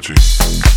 technology.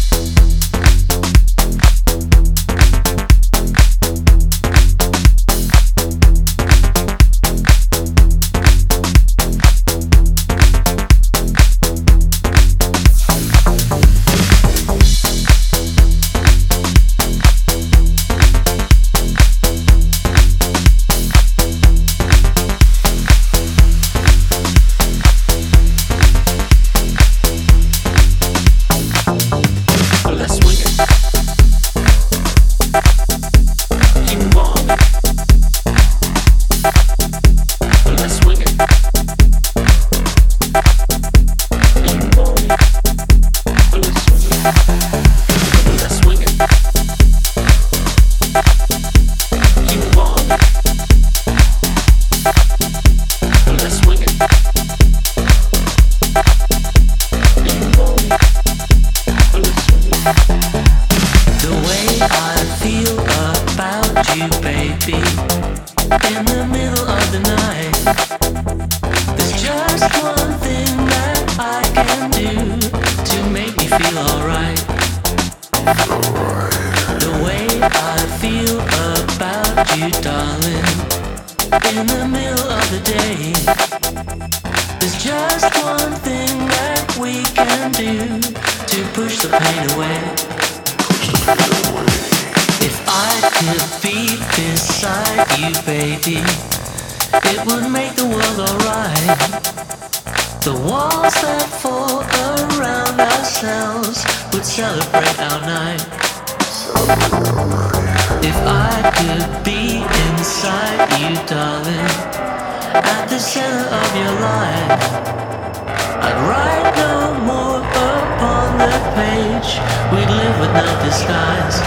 much we live without disguise.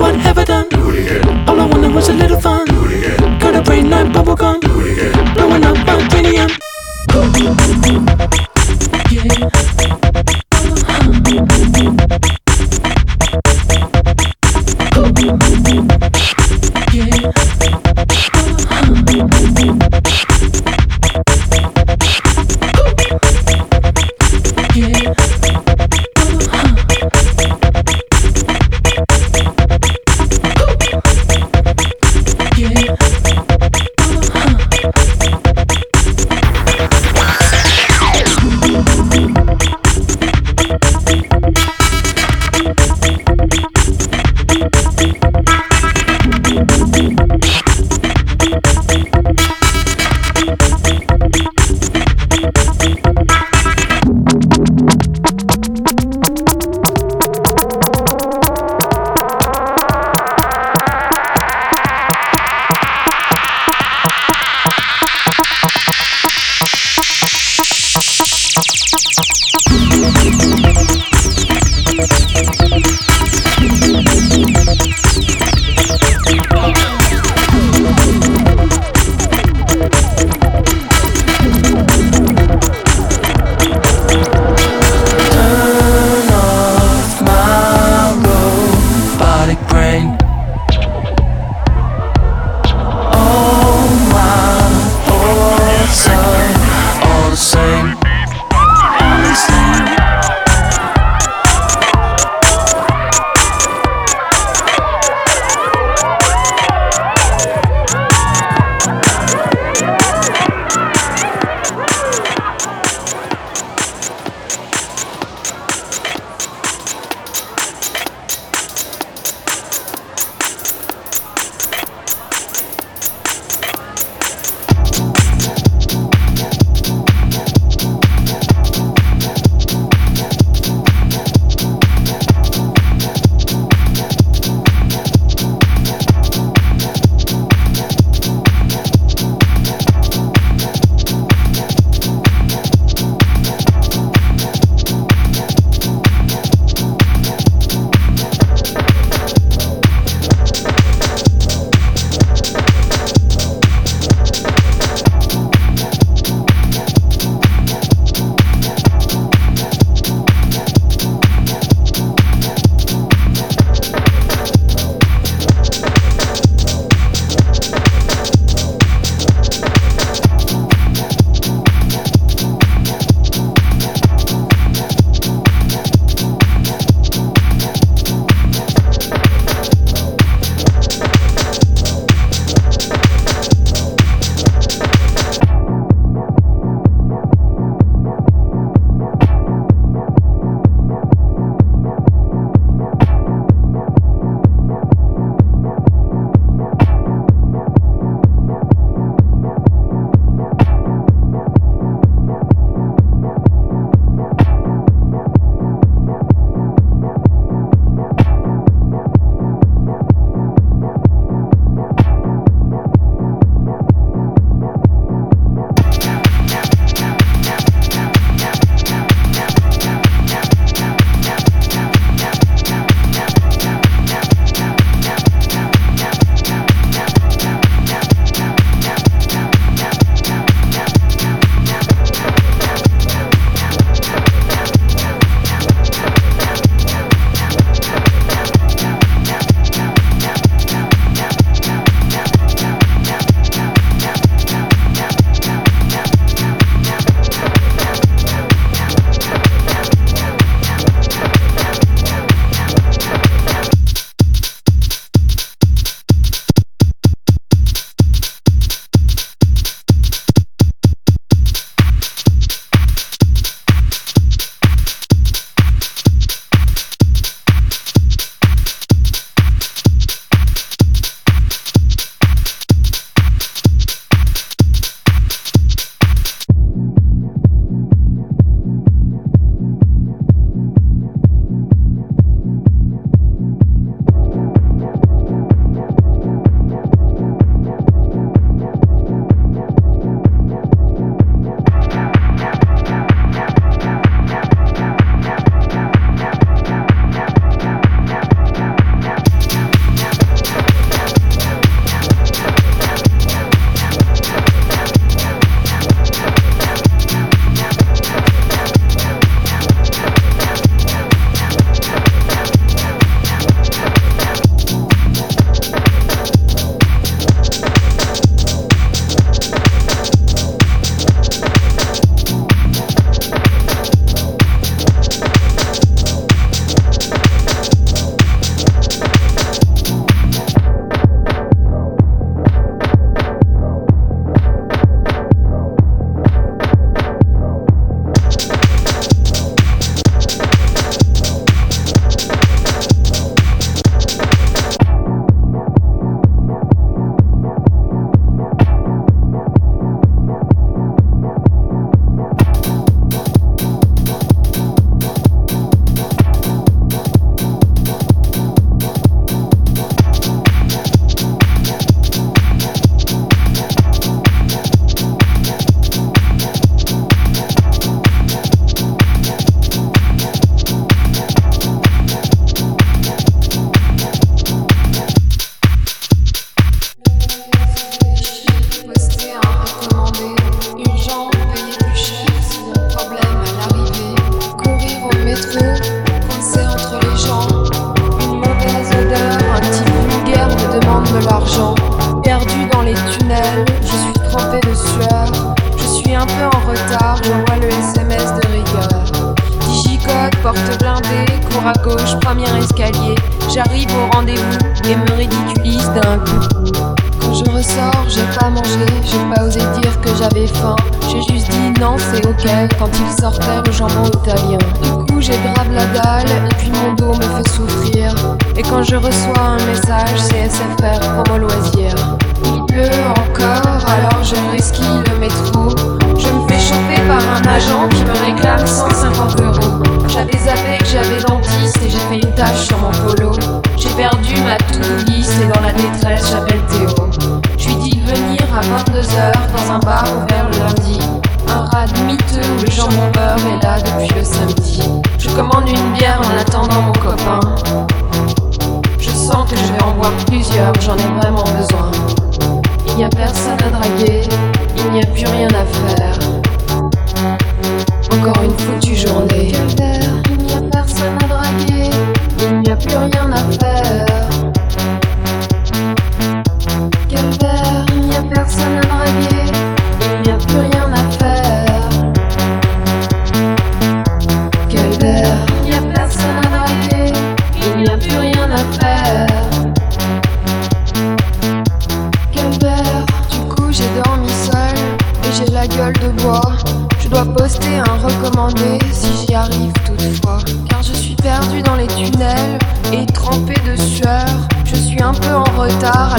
What have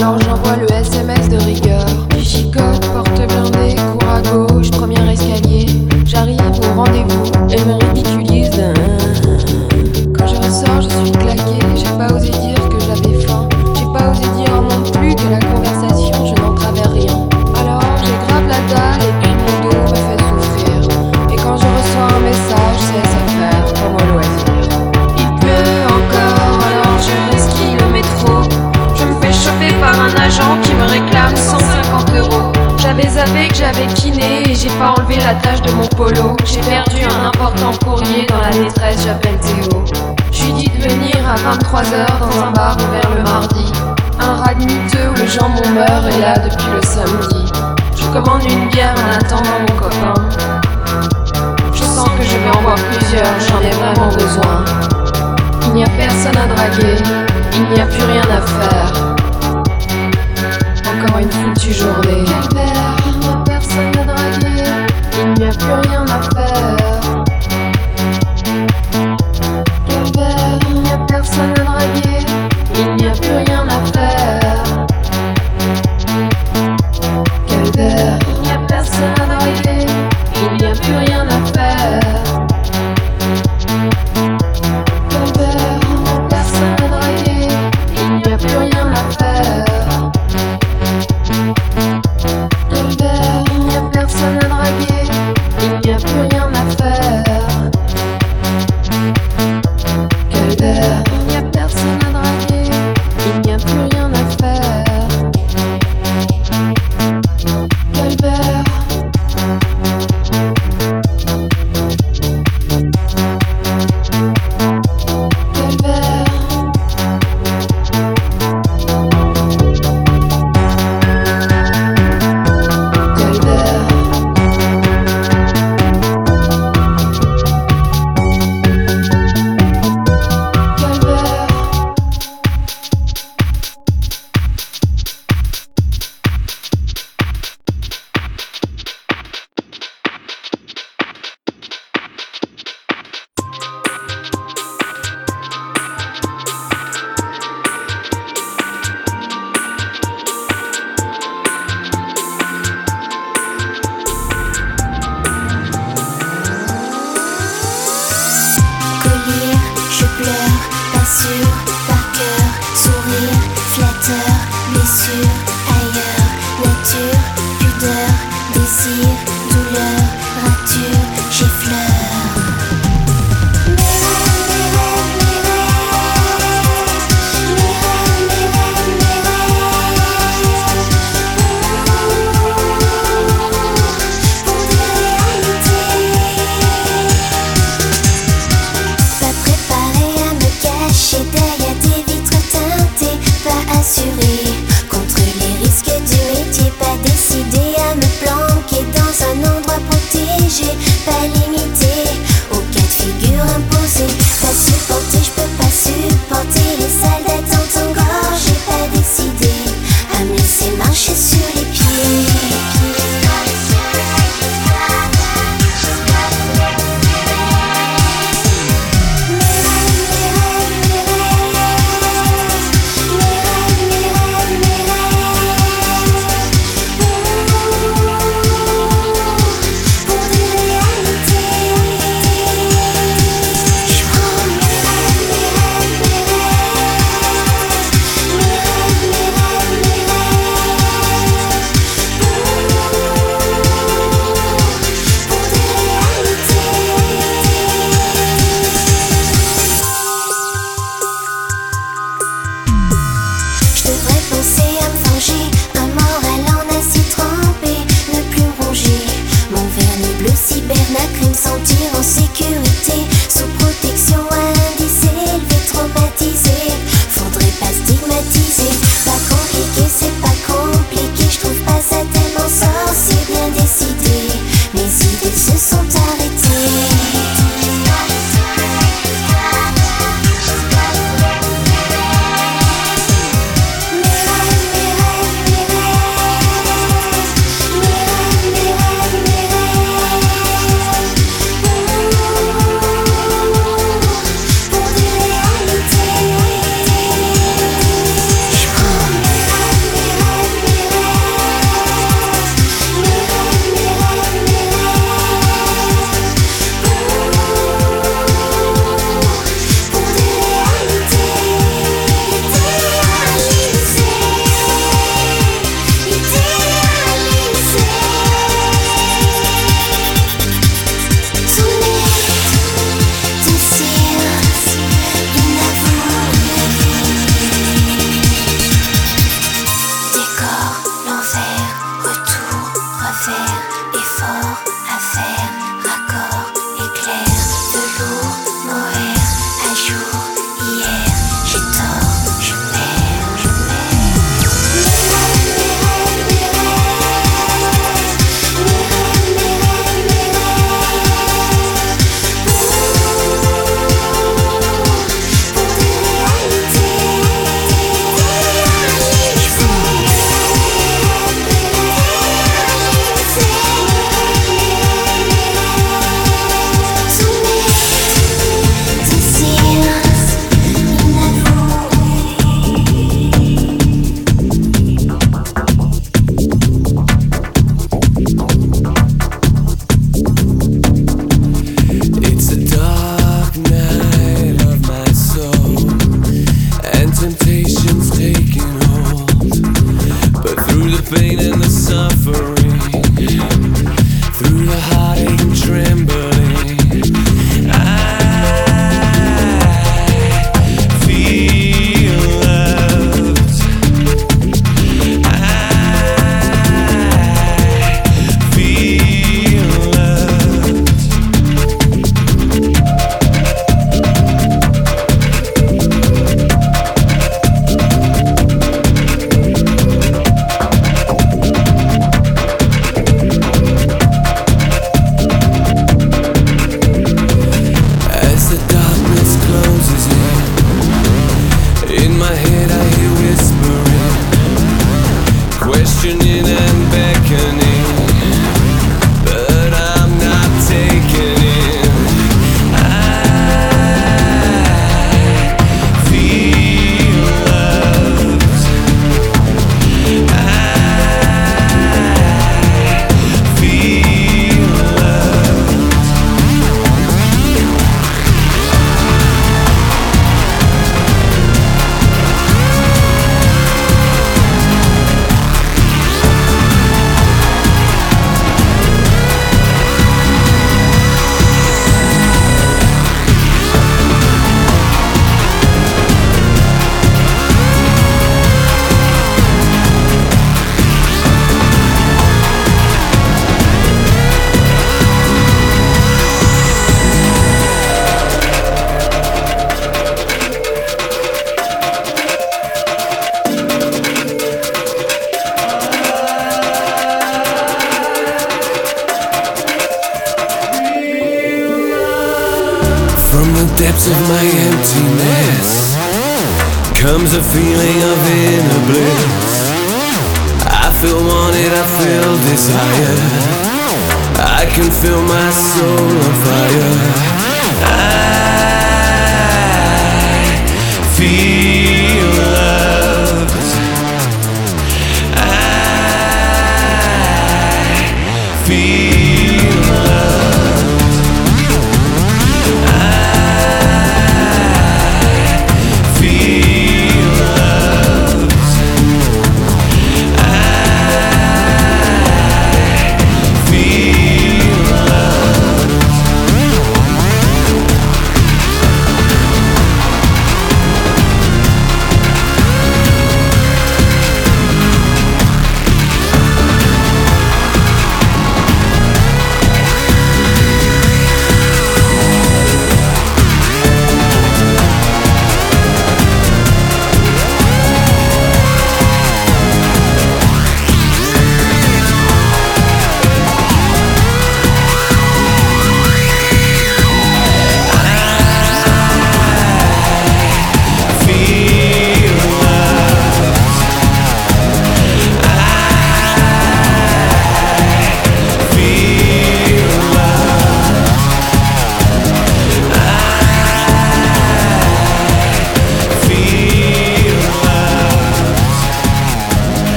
retard comes a feeling of inner bliss. I feel wanted, I feel desired. I can feel my soul on fire. I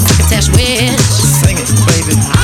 my crocketesh wish. Sing it, baby.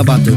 About